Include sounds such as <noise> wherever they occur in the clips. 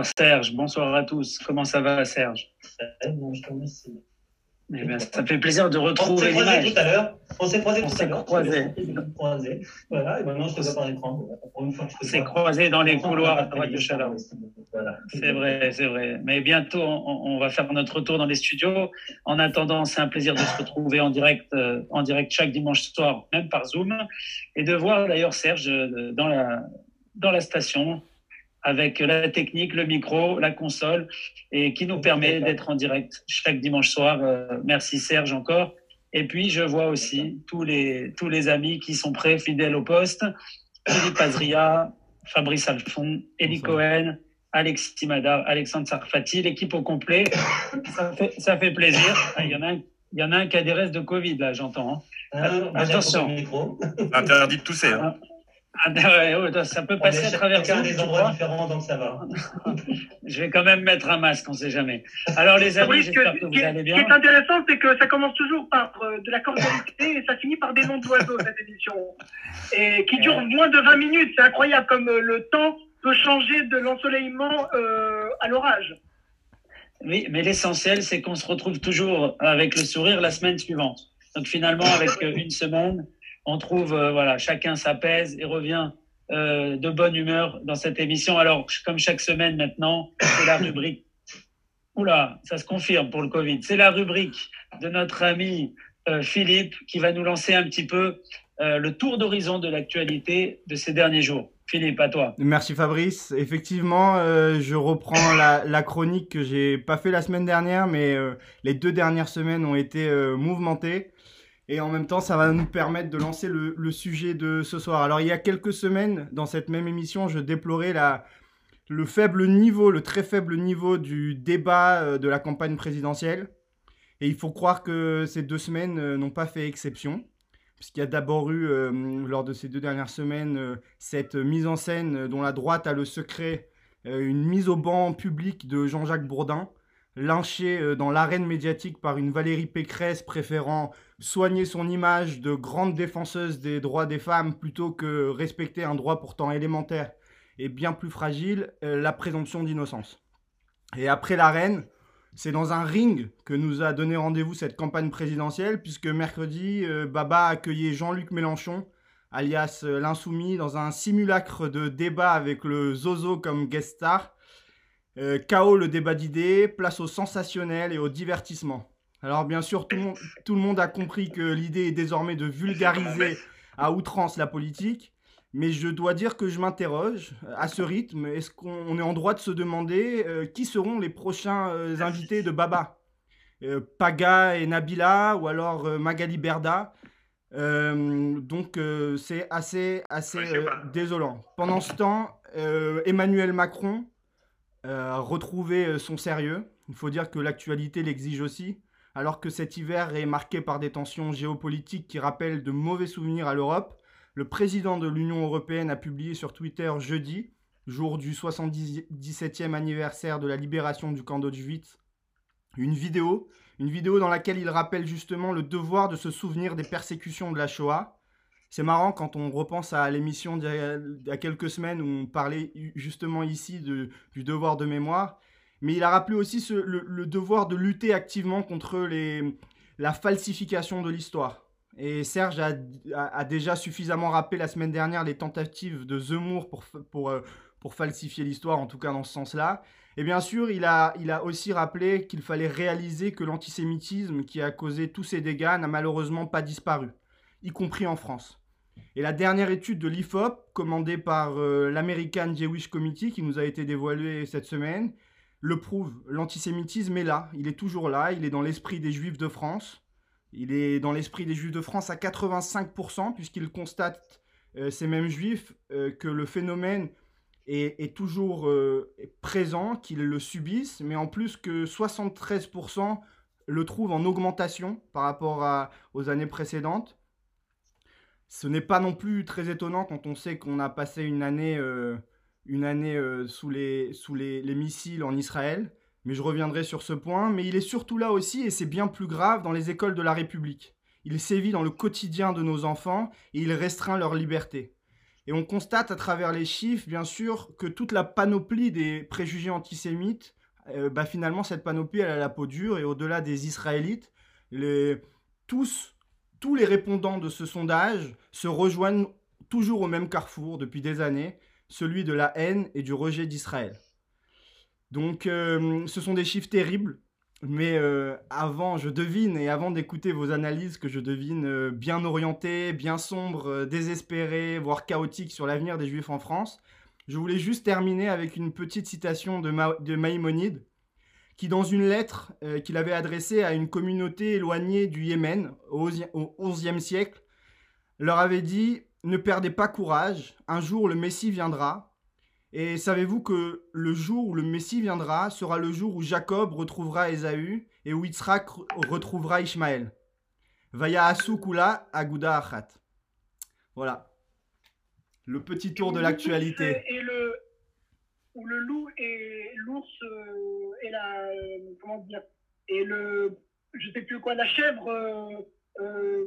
Bonsoir Serge, bonsoir à tous. Comment ça va Serge? Je te remercie. Eh bien, ça fait plaisir de retrouver On s'est croisé l'image. tout à l'heure. On s'est croisé On tout à l'heure. Voilà, et maintenant je te vois par l'écran. On s'est croisés dans les couloirs à droite de. Voilà. C'est vrai, c'est vrai. Mais bientôt, on, on va faire notre retour dans les studios. En attendant, c'est un plaisir de se retrouver en direct, euh, en direct chaque dimanche soir, même par Zoom, et de voir d'ailleurs Serge euh, dans la, dans la station avec la technique, le micro, la console, et qui nous permet d'être en direct chaque dimanche soir. Euh, merci Serge encore. Et puis, je vois aussi tous les, tous les amis qui sont prêts, fidèles au poste. Philippe Azria, Fabrice Alfon, Elie Bonsoir. Cohen, Alexis Madar, Alexandre Sarfati, l'équipe au complet. Ça fait, ça fait plaisir. <coughs> Ah, Il y en a un, il y en a un qui a des restes de Covid, là, j'entends. hein. Ah, Attention. Interdit de tousser. Hein. Ah, ouais, ouais, ça peut passer à travers chacun des endroits différents, donc ça va. <laughs> Je vais quand même mettre un masque, on sait jamais. Alors, les amis, Oui, ce, j'espère que ce vous qui est- allez ce bien. qui est intéressant, c'est que ça commence toujours par euh, de la cordialité et ça finit par des noms d'oiseaux, cette émission. Et qui dure moins de 20 minutes. C'est incroyable comme euh, le temps peut changer de l'ensoleillement euh, à l'orage. Oui, mais l'essentiel, c'est qu'on se retrouve toujours avec le sourire la semaine suivante. Donc finalement, avec euh, une semaine, on trouve, euh, voilà, chacun s'apaise et revient euh, de bonne humeur dans cette émission. Alors, comme chaque semaine maintenant, c'est la rubrique. <coughs> Oula, ça se confirme pour le Covid. C'est la rubrique de notre ami euh, Philippe qui va nous lancer un petit peu le tour d'horizon de l'actualité de ces derniers jours. Philippe, à toi. Merci Fabrice. Effectivement, je reprends la, la chronique que j'ai pas fait la semaine dernière, mais les deux dernières semaines ont été mouvementées. Et en même temps, ça va nous permettre de lancer le, sujet de ce soir. Alors, il y a quelques semaines, dans cette même émission, je déplorais le faible niveau, le très faible niveau du débat euh, de la campagne présidentielle. Et il faut croire que ces deux semaines euh, n'ont pas fait exception. Puisqu'il y a d'abord eu, euh, lors de ces deux dernières semaines, cette mise en scène dont la droite a le secret, une mise au banc public de Jean-Jacques Bourdin, lynché euh, dans l'arène médiatique par une Valérie Pécresse préférant soigner son image de grande défenseuse des droits des femmes plutôt que respecter un droit pourtant élémentaire et bien plus fragile, euh, la présomption d'innocence. Et après l'arène, c'est dans un ring que nous a donné rendez-vous cette campagne présidentielle, puisque mercredi, euh, Baba accueillait Jean-Luc Mélenchon, alias l'Insoumis, dans un simulacre de débat avec le Zozo comme guest star. Euh, KO le débat d'idées, place au sensationnel et au divertissement. Alors bien sûr, tout le monde, tout le monde a compris que l'idée est désormais de vulgariser à outrance la politique. Mais je dois dire que je m'interroge euh, à ce rythme. Est-ce qu'on on est en droit de se demander euh, qui seront les prochains euh, invités de Baba? Euh, Paga et Nabila ou alors euh, Magali Berda Euh, Donc euh, c'est assez, assez euh, désolant. Pendant ce temps, euh, Emmanuel Macron euh, a retrouvé euh, son sérieux. Il faut dire que l'actualité l'exige aussi. Alors que cet hiver est marqué par des tensions géopolitiques qui rappellent de mauvais souvenirs à l'Europe, le président de l'Union européenne a publié sur Twitter jeudi, jour du 77e anniversaire de la libération du camp d'Auschwitz, une vidéo, une vidéo dans laquelle il rappelle justement le devoir de se souvenir des persécutions de la Shoah. C'est marrant quand on repense à l'émission d'il y a- quelques semaines où on parlait justement ici du devoir de mémoire. Mais il a rappelé aussi le, devoir de lutter activement contre la falsification de l'histoire. Et Serge a, déjà suffisamment rappelé la semaine dernière les tentatives de Zemmour pour, euh, falsifier l'histoire, en tout cas dans ce sens-là. Et bien sûr, il a aussi rappelé qu'il fallait réaliser que l'antisémitisme qui a causé tous ces dégâts n'a malheureusement pas disparu, y compris en France. Et la dernière étude de l'IFOP, commandée par euh, l'American Jewish Committee, qui nous a été dévoilée cette semaine, le prouve. L'antisémitisme est là, il est toujours là, il est dans l'esprit des Juifs de France. Il est dans l'esprit des Juifs de France à 85%, puisqu'il constate, euh, ces mêmes Juifs, euh, que le phénomène est, toujours euh, présent, qu'ils le subissent, mais en plus que 73% le trouvent en augmentation par rapport aux années précédentes. Ce n'est pas non plus très étonnant quand on sait qu'on a passé une année, euh, une année euh, sous, les, sous les, les missiles en Israël, mais je reviendrai sur ce point. Mais il est surtout là aussi, et c'est bien plus grave, dans les écoles de la République. Il sévit dans le quotidien de nos enfants et il restreint leur liberté. Et on constate à travers les chiffres, bien sûr, que toute la panoplie des préjugés antisémites, euh, bah, finalement, cette panoplie, elle a la peau dure. Et au-delà des Israélites, les, tous, tous les répondants de ce sondage se rejoignent toujours au même carrefour depuis des années, celui de la haine et du rejet d'Israël. Donc, euh, ce sont des chiffres terribles, mais euh, avant, je devine, et avant d'écouter vos analyses que je devine euh, bien orientées, bien sombres, désespérées, voire chaotiques sur l'avenir des Juifs en France, je voulais juste terminer avec une petite citation de, de Maïmonide, qui dans une lettre qu'il avait adressée à une communauté éloignée du Yémen au XIe siècle, leur avait dit « Ne perdez pas courage, un jour le Messie viendra, et savez-vous que le jour où le Messie viendra sera le jour où Jacob retrouvera Ésaü et où Yitzhak retrouvera Ishmaël. Vaya Asukula Aguda Achat. Voilà. Le petit tour de l'actualité. Et le, où le loup et l'ours euh, et la. Euh, comment dire Et le. Je sais plus quoi, la chèvre euh, euh,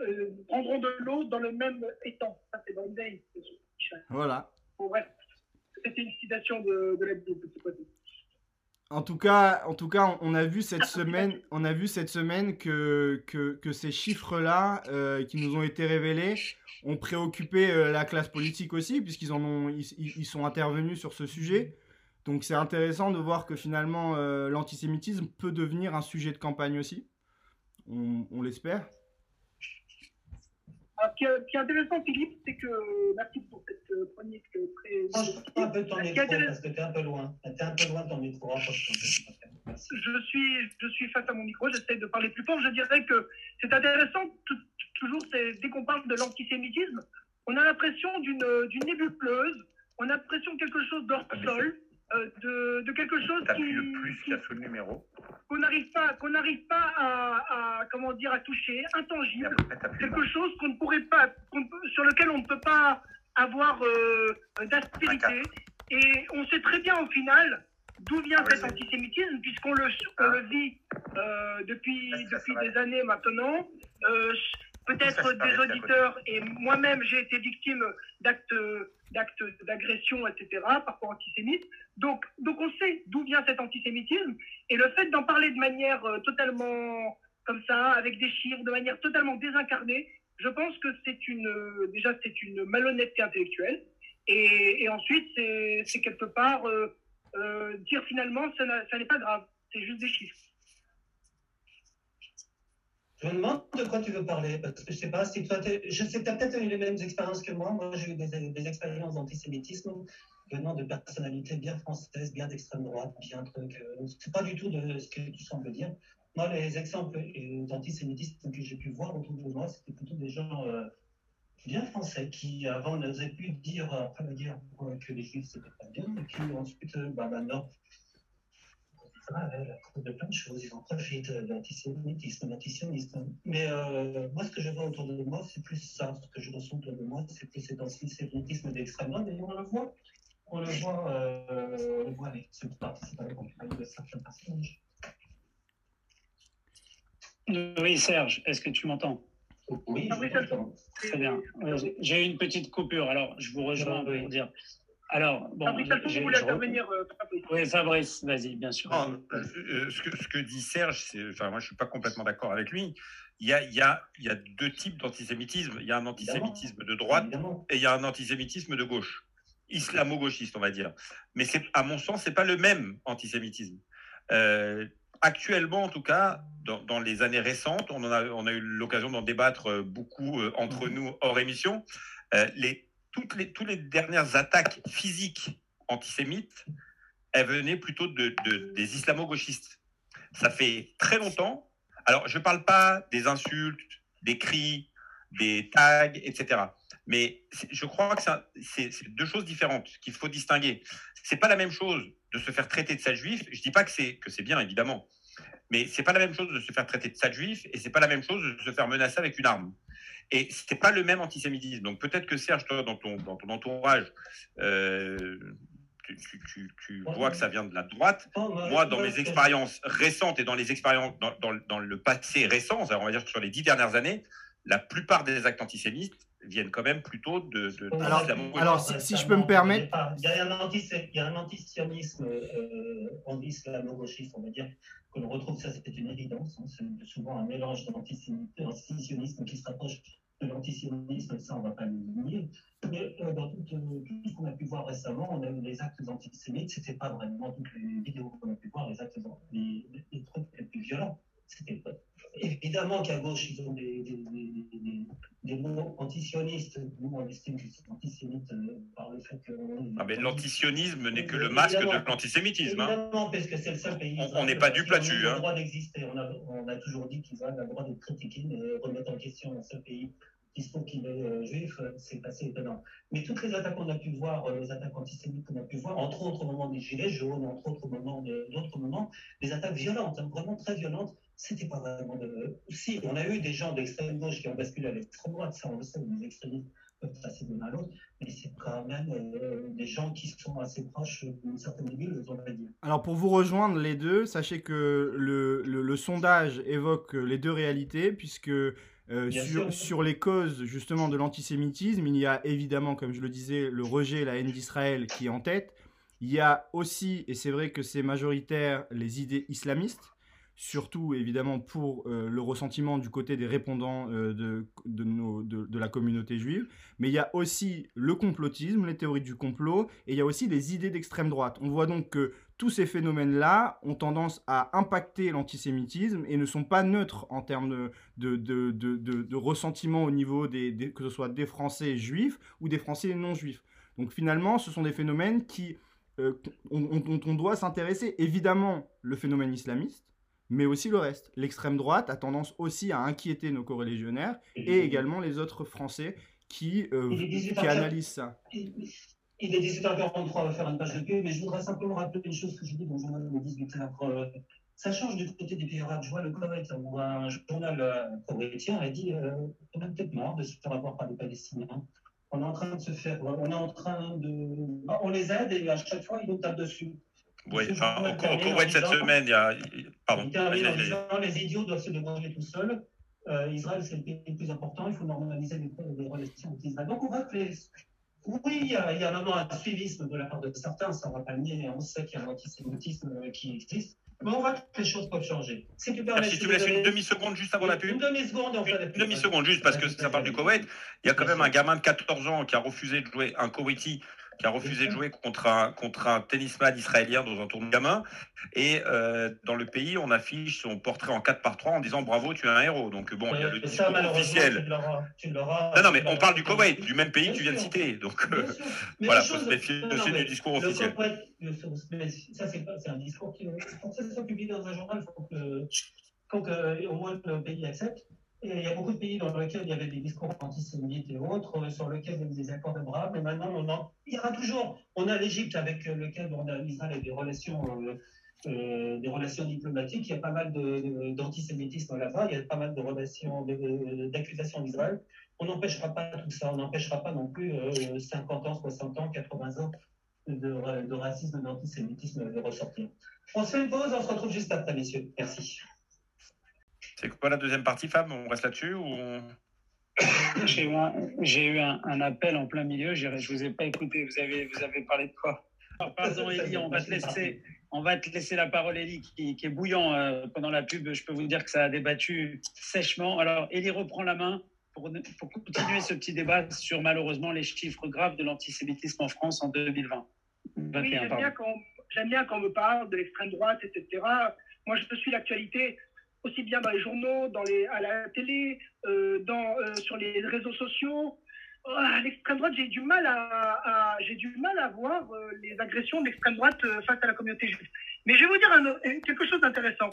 euh prendront de l'eau dans le même étang. Ça, c'est dans le Voilà. Bon, bref c'était une citation de, de la Bible. En tout cas, en tout cas, on a vu cette semaine, on a vu cette semaine que, que, ces chiffres-là, euh, qui nous ont été révélés, ont préoccupé euh, la classe politique aussi, puisqu'ils en ont, ils, sont intervenus sur ce sujet. Donc c'est intéressant de voir que finalement euh, l'antisémitisme peut devenir un sujet de campagne aussi. On l'espère. Alors, ce, qui est, ce, qui est, intéressant, Philippe, c'est que, merci pour cette euh, chronique très. Change un peu ton micro parce que tu es un peu loin. Tu es un peu loin de ton micro. Je suis, je suis face à mon micro, j'essaie de parler plus fort. Je dirais que c'est intéressant, toujours, dès qu'on parle de l'antisémitisme, on a l'impression d'une nébuleuse, on a l'impression de quelque chose d'hors sol. Euh, de, de, quelque chose qui le plus qui, a sous le numéro qu'on n'arrive pas qu'on n'arrive pas à, à, comment dire à toucher intangible. Quelque chose qu'on ne pourrait pas sur lequel on ne peut pas avoir euh, d'aspérité. Et on sait très bien au final d'où vient cet antisémitisme puisqu'on le on le vit euh, depuis depuis des années maintenant. Euh, peut-être des auditeurs, et moi-même j'ai été victime d'actes d'actes d'agression, etc., parfois antisémites. Donc, donc on sait d'où vient cet antisémitisme, et le fait d'en parler de manière euh, totalement comme ça, avec des chiffres, de manière totalement désincarnée, je pense que c'est une, euh, déjà c'est une malhonnêteté intellectuelle, et, et ensuite c'est quelque part euh, euh, dire finalement ça, ça n'est pas grave, c'est juste des chiffres. Je me demande de quoi tu veux parler, parce que je sais pas si toi, tu as peut-être eu les mêmes expériences que moi. Moi, j'ai eu des, expériences d'antisémitisme venant de personnalités bien françaises, bien d'extrême droite, bien truc. Euh, c'est pas du tout de ce que tu sembles dire. Moi, les exemples d'antisémitisme que j'ai pu voir autour de moi, c'était plutôt des gens euh, bien français qui, avant, n'osaient plus dire, après la guerre, que les juifs, c'était pas bien, et qui ensuite, euh, bah, maintenant, de plein de choses. Ils en profitent de l'antisémitisme, l'antisionisme. Mais euh, moi, ce que je vois autour de moi, c'est plus ça. Ce que je ressens autour de moi, c'est plus cet antisémitisme d'extrême droite. Et on le voit. On le voit, euh, on le voit avec ceux qui participent à la campagne de certains personnages. Oui, Serge, est-ce que tu m'entends? Oui, je t'entends. Très bien. J'ai eu une petite coupure, alors je vous rejoins oui. pour dire. Alors, bon, Fabrice, vous voulez intervenir, euh, Fabrice Oui, Fabrice, vas-y, bien sûr. Non, euh, ce, que, ce, que, dit Serge, c'est, enfin, moi je ne suis pas complètement d'accord avec lui. Il y a, il y a, il y a deux types d'antisémitisme. Il y a un antisémitisme de droite et il y a un antisémitisme de gauche, islamo-gauchiste, on va dire. Mais c'est, à mon sens, c'est pas le même antisémitisme. Euh, actuellement, en tout cas, dans, dans, les années récentes, on, en a, on a eu l'occasion d'en débattre beaucoup euh, entre mmh. nous hors émission. Euh, les toutes les, toutes les dernières attaques physiques antisémites, elles venaient plutôt de, de des islamo-gauchistes. Ça fait très longtemps. Alors, je ne parle pas des insultes, des cris, des tags, etc. Mais je crois que c'est deux choses différentes qu'il faut distinguer. C'est pas la même chose de se faire traiter de sale juif. Je dis pas que c'est que c'est bien évidemment, mais c'est pas la même chose de se faire traiter de sale juif et c'est pas la même chose de se faire menacer avec une arme. Et c'était pas le même antisémitisme. Donc peut-être que Serge, toi, dans ton, dans ton entourage, euh, tu, tu, tu, tu vois que ça vient de la droite. Moi, dans mes expériences récentes et dans les expériences dans, dans, dans le passé récent, on va dire sur les dix dernières années, la plupart des actes antisémites viennent quand même plutôt de, de, alors, alors, si, je peux me permettre. Il y a un, antisionisme euh, islamo-gauchiste, on va dire, que l'on retrouve, ça c'est une évidence. Hein, c'est souvent un mélange d'antisionisme qui se rapproche de l'antisionisme, ça on ne va pas le nier. Mais euh, dans tout, euh, tout, ce qu'on a pu voir récemment, on a eu les actes antisémites, ce n'était pas vraiment toutes les vidéos qu'on a pu voir, les actes, les, les trucs les plus violents. Évidemment qu'à gauche, ils ont des, des, des, des mots antisionistes. Nous, on estime qu'ils sont antisémites euh, par le fait que. Ah, mais l'antisionisme n'est que le masque de l'antisémitisme. Hein. Évidemment, parce que c'est le seul pays. On n'est pas du là-dessus. Hein. le droit d'exister. On a, on a toujours dit qu'ils avaient le droit de critiquer, mais remettre en question un seul pays qui se trouve qu'il est euh, juif, euh, c'est assez étonnant. Mais toutes les attaques qu'on a pu voir, les attaques antisémites qu'on a pu voir, entre autres au moment des Gilets jaunes, entre autres au moment d'autres moments, des attaques violentes, hein, vraiment très violentes, c'était pas vraiment de. Si, on a eu des gens d'extrême gauche qui ont basculé à l'extrême droite, ça on le sait, les extrémistes peuvent passer de l'un à l'autre, mais c'est quand même euh, des gens qui sont assez proches d'une certaine ville, on va dire. Alors pour vous rejoindre les deux, sachez que le, le, sondage évoque les deux réalités, puisque euh, sur, sur, les causes justement de l'antisémitisme, il y a évidemment, comme je le disais, le rejet, la haine d'Israël qui est en tête. Il y a aussi, et c'est vrai que c'est majoritaire, les idées islamistes surtout évidemment pour euh, le ressentiment du côté des répondants euh, de, de, la communauté juive, mais il y a aussi le complotisme, les théories du complot, et il y a aussi les idées d'extrême droite. On voit donc que tous ces phénomènes-là ont tendance à impacter l'antisémitisme et ne sont pas neutres en termes de, de ressentiment au niveau des, que ce soit des Français juifs ou des Français non juifs. Donc finalement, ce sont des phénomènes qui, euh, dont on doit s'intéresser. Évidemment, le phénomène islamiste, mais aussi le reste. L'extrême droite a tendance aussi à inquiéter nos corréligionnaires et également les autres Français qui, euh, qui analysent ça. Il est 18h43, on va faire une page de pub, mais je voudrais simplement rappeler une chose que j'ai dit dans le journal le 18 h Ça change du côté des pays arabes. Je vois le Koweït, où un journal euh, koweïtien a dit euh, on a peut-être marre de se faire avoir par les Palestiniens. On est en train de se faire. On est en train de. On les aide et à chaque fois, ils nous tapent dessus. Oui, enfin, au, Koweït cette semaine, il y a. Pardon. les idiots doivent se débrouiller tout seuls. Euh, Israël, c'est le pays le plus important. Il faut normaliser les, relations avec Israël. Donc, on voit que les, oui, il y, a, il y a maintenant un suivisme de la part de certains, ça ne va pas le nier. On sait qu'il y a un antisémitisme euh, qui existe. Mais on voit que les choses peuvent changer. Si tu, permets, si tu me laisses une demi-seconde juste avant la pub. Une demi-seconde, en fait. Une demi-seconde, juste parce que ça parle du Koweït. Il y a quand même un gamin de 14 ans qui a refusé de jouer, un Koweïti qui a refusé de jouer contre un, contre un tennisman israélien dans un tournoi gamin. Et euh, dans le pays, on affiche son portrait en 4 par 3 en disant bravo, tu es un héros. Donc bon, il y a le discours officiel. non, non, mais on parle du Koweït, du même pays que tu viens de citer. Donc euh, voilà, il faut se méfier aussi du discours officiel. ça, c'est un discours qui. Pour que ça soit publié dans un journal, il faut que, faut que au moins le pays accepte. Il y a beaucoup de pays dans lesquels il y avait des discours antisémites et autres, euh, sur lesquels il y avait des accords de bras, mais maintenant, on en, il y aura toujours. On a l'Égypte avec euh, lequel on a Israël des relations, euh, des relations diplomatiques. Il y a pas mal d'antisémitisme là-bas, il y a pas mal de relations, d'accusations d'Israël. On n'empêchera pas tout ça, on n'empêchera pas non plus 50 ans, 60 ans, 80 ans de, de racisme, d'antisémitisme de ressortir. On se fait une pause, on se retrouve juste après, messieurs. Merci. C'est quoi la deuxième partie, Fab? On reste là-dessus ou <coughs> J'ai eu, un, appel en plein milieu. Je ne vous ai pas écouté. Vous avez, vous avez parlé de quoi? Pardon, Élie, on va te laisser. On va te laisser la parole, Élie, qui, est bouillant euh, pendant la pub. Je peux vous dire que ça a débattu sèchement. Alors, Élie reprend la main pour, pour continuer ce petit débat sur malheureusement les chiffres graves de l'antisémitisme en France en 2020. oui, j'aime bien, quand on me parle de l'extrême droite, etc. Moi, je suis l'actualité aussi bien dans les journaux, dans les, à la télé, euh, dans, euh, sur les réseaux sociaux. Oh, l'extrême droite, j'ai du mal à, j'ai du mal à voir euh, les agressions de l'extrême droite face à la communauté juive. Mais je vais vous dire quelque chose d'intéressant.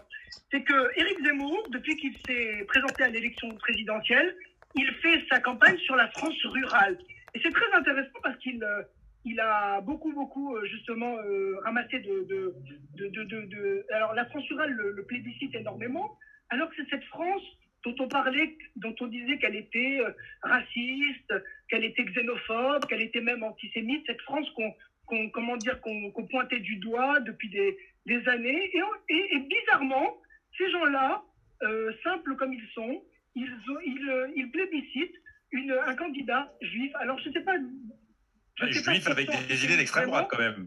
C'est que Éric Zemmour, depuis qu'il s'est présenté à l'élection présidentielle, il fait sa campagne sur la France rurale. Et c'est très intéressant parce qu'il il a beaucoup, beaucoup, justement, ramassé de, de, de, de, Alors, la France rurale le, plébiscite énormément, alors que c'est cette France dont on parlait, dont on disait qu'elle était euh, raciste, qu'elle était xénophobe, qu'elle était même antisémite, cette France qu'on, comment dire, qu'on, pointait du doigt depuis des, des années. Et, bizarrement, ces gens-là, euh, simples comme ils sont, ils, euh, ils plébiscitent une, un candidat juif. Alors, je ne sais pas. Je sais juif avec des, idées d'extrême droite, quand même.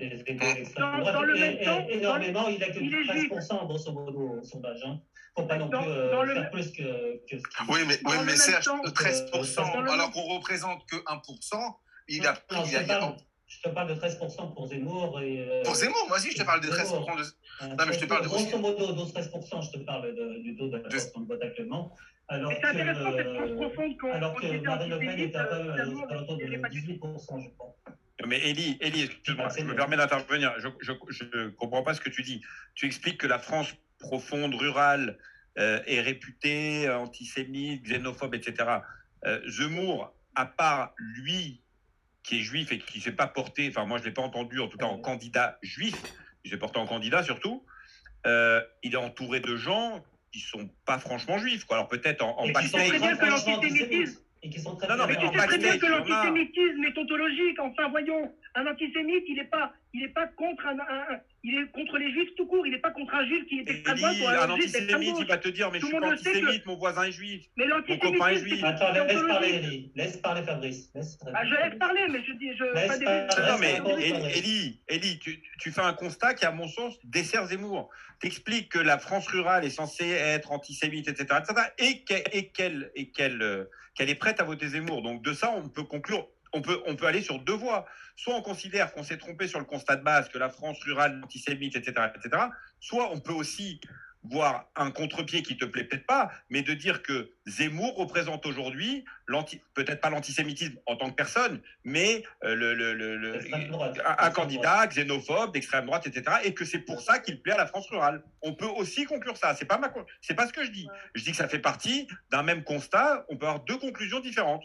Dans, le même temps. Énormément, il a que 13%, grosso modo, au sondage. Hein. Faut pas non plus euh, faire plus que, que ce qu'il Oui, mais, oui, mais Serge, 13%, alors qu'on représente que 1%, il a pris. Je te parle de 13% pour Zemmour. Et, euh, pour Zemmour, moi aussi, je te parle de 13%. De... Non, mais je te parle de. Grosso modo, 12-13%, je te parle de, du taux de la de vote actuellement. Alors c'est intéressant cette France profonde qu'on Alors que Marine Le Pen est à peu près de 18%, je pense. Mais Elie, Elie excuse-moi, je me permets d'intervenir. Je ne comprends pas ce que tu dis. Tu expliques que la France profonde, rurale, euh, est réputée antisémite, xénophobe, etc. Euh, Zemmour, à part lui qui est juif et qui ne s'est pas porté, enfin moi je ne l'ai pas entendu en tout cas en candidat juif, il s'est porté en candidat surtout, euh, il est entouré de gens qui ne sont pas franchement juifs. Quoi. Alors peut-être en, en backstage et qui sont très non, mais, tu sais très bien que l'antisémitisme est ontologique. Enfin, voyons, un antisémite, il n'est pas, il est pas contre un, il est contre les juifs tout court. Il n'est pas contre un juif qui est extrême droite un, un antisémite, il va te dire, mais je suis pas antisémite, mon voisin est juif. Mais mon copain est juif. Attends, laisse parler, laisse parler Fabrice. Ah, je laisse parler, mais je dis, je. non, mais Elie, Elie, tu, tu fais un constat qui, à mon sens, dessert Zemmour. T'expliques que la France rurale est censée être antisémite, etc., etc., et qu'elle, et qu'elle, qu'elle est prête à voter Zemmour. Donc de ça, on peut conclure, on peut, on peut aller sur deux voies. Soit on considère qu'on s'est trompé sur le constat de base, que la France rurale, antisémite, etc., etc. Soit on peut aussi voir un contre-pied qui te plaît peut-être pas, mais de dire que Zemmour représente aujourd'hui peut-être pas l'antisémitisme en tant que personne, mais euh, le, un, candidat xénophobe d'extrême droite, etc. Et que c'est pour ça qu'il plaît à la France rurale. On peut aussi conclure ça. C'est pas ma, c'est pas ce que je dis. Je dis que ça fait partie d'un même constat. On peut avoir deux conclusions différentes.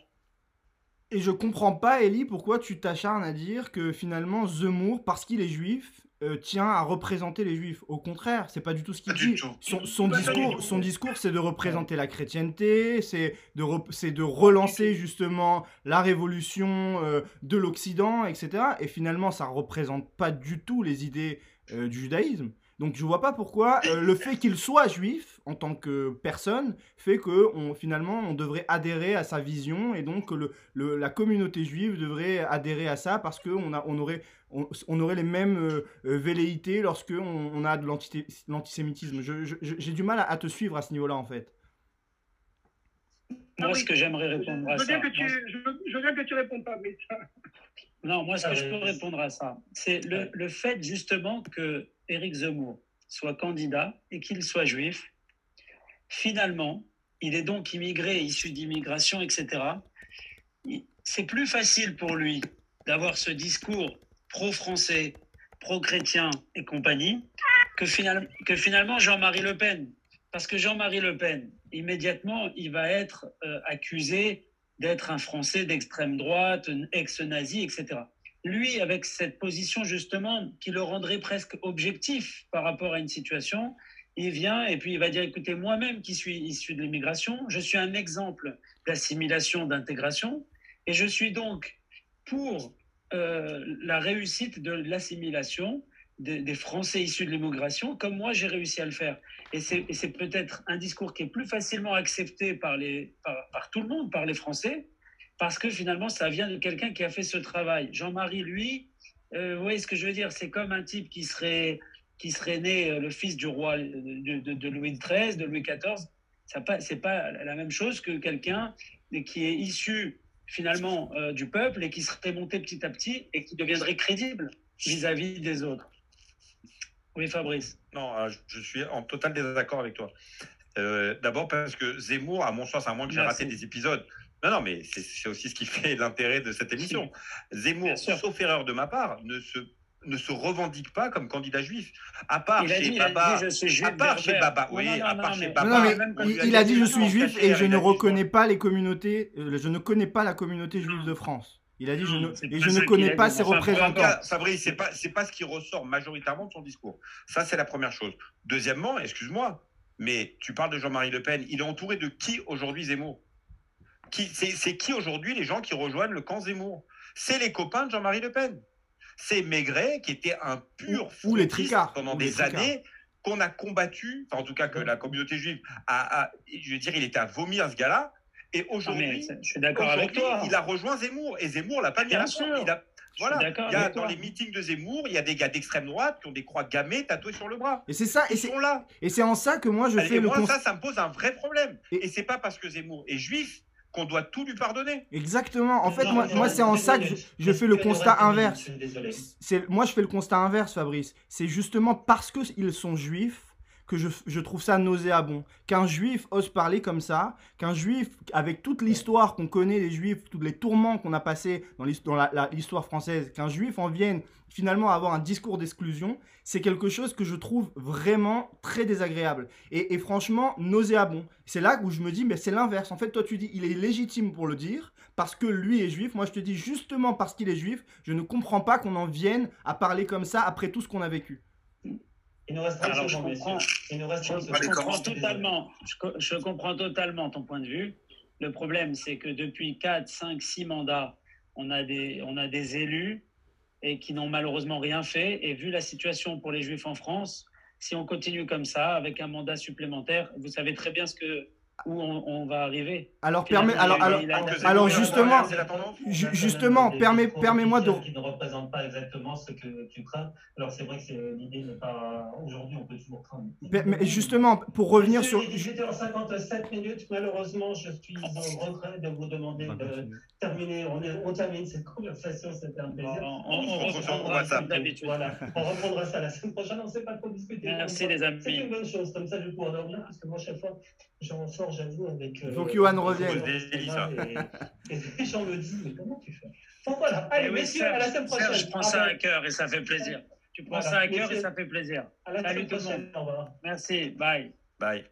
Et je comprends pas, Ellie, pourquoi tu t'acharnes à dire que finalement Zemmour, parce qu'il est juif, euh, tient à représenter les juifs. Au contraire, c'est pas du tout ce qu'il dit. Son, discours, son discours, c'est de représenter la chrétienté, c'est de, c'est de relancer justement la révolution euh, de l'Occident, etc. Et finalement, ça représente pas du tout les idées euh, du judaïsme. Donc je vois pas pourquoi le fait qu'il soit juif en tant que personne fait que on, finalement on devrait adhérer à sa vision et donc le, la communauté juive devrait adhérer à ça parce qu'on on aurait on, aurait les mêmes euh, euh, velléités lorsque on, a de l'antisémitisme. J'ai du mal à, te suivre à ce niveau-là, en fait. Moi, ce que j'aimerais répondre à ça. je, veux bien que tu répondes pas, mais Non, moi, ce que je peux répondre à ça, c'est le, fait justement que Éric Zemmour soit candidat et qu'il soit juif. Finalement, il est donc immigré, issu d'immigration, etc. C'est plus facile pour lui d'avoir ce discours pro-français, pro-chrétien et compagnie, que, que finalement Jean-Marie Le Pen. Parce que Jean-Marie Le Pen, immédiatement, il va être euh, accusé d'être un Français d'extrême droite, ex-nazi, etc. Lui, avec cette position justement qui le rendrait presque objectif par rapport à une situation, il vient et puis il va dire, écoutez, moi-même qui suis issu de l'immigration, je suis un exemple d'assimilation, d'intégration, et je suis donc pour euh, la réussite de l'assimilation des, Français issus de l'immigration, comme moi j'ai réussi à le faire. Et c'est peut-être un discours qui est plus facilement accepté par, les, par, tout le monde, par les Français, parce que finalement ça vient de quelqu'un qui a fait ce travail. Jean-Marie, lui, euh, vous voyez ce que je veux dire C'est comme un type qui serait, qui serait né euh, le fils du roi de, de Louis XIII, de Louis XIV. Ce n'est pas la même chose que quelqu'un qui est issu finalement euh, du peuple et qui serait monté petit à petit et qui deviendrait crédible vis-à-vis des autres. Oui, Fabrice. Non, euh, je suis en total désaccord avec toi. Euh, d'abord parce que Zemmour, à mon sens, à moins que j'ai raté des épisodes, non, non, mais c'est aussi ce qui fait <laughs> l'intérêt de cette émission. Zemmour, sauf erreur de ma part, ne se ne se revendique pas comme candidat juif. À part chez Baba. à part chez Baba. Oui, à part chez Baba. il, a dit je suis juif et je ne reconnais pas les communautés. Euh, je ne connais pas la communauté juive de France. Il a dit je ne, et je ne connais pas ses représentants. Fabrice, c'est pas c'est pas ce qui ressort majoritairement de son discours. Ça c'est la première chose. Deuxièmement, excuse-moi, mais tu parles de Jean-Marie Le Pen. Il est entouré de qui aujourd'hui Zemmour? Qui c'est qui aujourd'hui les gens qui rejoignent le camp Zemmour? C'est les copains de Jean-Marie Le Pen c'est Maigret qui était un pur ou les tricards pendant des années qu'on a combattu, en tout cas que la communauté juive a, je veux dire, il était à vomir ce gars-là. Et aujourd'hui, je suis d'accord avec toi. Il a rejoint Zemmour et Zemmour l'a pas mis à il a, voilà, il y a, dans les meetings de Zemmour, il y a des gars d'extrême droite qui ont des croix gammées tatouées sur le bras. Et c'est ça, et c'est là. Et c'est en ça que moi je fais et le moi, ça, ça me pose un vrai problème. Et, et c'est pas parce que Zemmour est juif qu'on doit tout lui pardonner. Exactement. En fait, moi, moi c'est en ça que je, fais le constat inverse. C'est moi, je fais le constat inverse, Fabrice. C'est justement parce qu'ils sont juifs que je, trouve ça nauséabond. Qu'un juif ose parler comme ça, qu'un juif, avec toute l'histoire qu'on connaît des juifs, tous les tourments qu'on a passés dans l'histoire française, qu'un juif en vienne finalement avoir un discours d'exclusion, c'est quelque chose que je trouve vraiment très désagréable. Et, franchement, nauséabond. C'est là où je me dis, mais c'est l'inverse. En fait, toi, tu dis, il est légitime pour le dire, parce que lui est juif. Moi, je te dis, justement parce qu'il est juif, je ne comprends pas qu'on en vienne à parler comme ça après tout ce qu'on a vécu. Il nous reste Alors, je comprends, je, comprends totalement, je, comprends totalement ton point de vue. Le problème, c'est que depuis 4, 5, 6 mandats, on a des, on a des élus et qui n'ont malheureusement rien fait. Et vu la situation pour les Juifs en France, si on continue comme ça, avec un mandat supplémentaire, vous savez très bien ce que où on, va arriver. Alors, permet, alors, alors, alors justement, justement, permet, permets-moi de. Pas exactement ce que tu crains. Alors, c'est vrai que l'idée n'est pas. Aujourd'hui, on peut toujours craindre. Mais, justement, pour revenir sur. J'étais en 57 minutes. Malheureusement, je suis en regret de vous demander de terminer. On, on, termine cette conversation. C'était un plaisir. On, on, reprendra ça d'habitude. Voilà. On reprendra ça la semaine prochaine. On ne sait pas trop discuter. Merci, les amis. C'est une bonne chose. Comme ça, je vais pouvoir dormir. Parce que moi, chaque fois, j'en sors j'avoue, avec. Euh, Donc, Johan revienne. Et, les gens me disent, mais comment tu fais? Bon, voilà, allez, messieurs, à la semaine prochaine. je prends ça à cœur et ça fait plaisir. Tu prends ça à cœur et ça fait plaisir. À la Salut tout le monde. Merci, bye. Bye.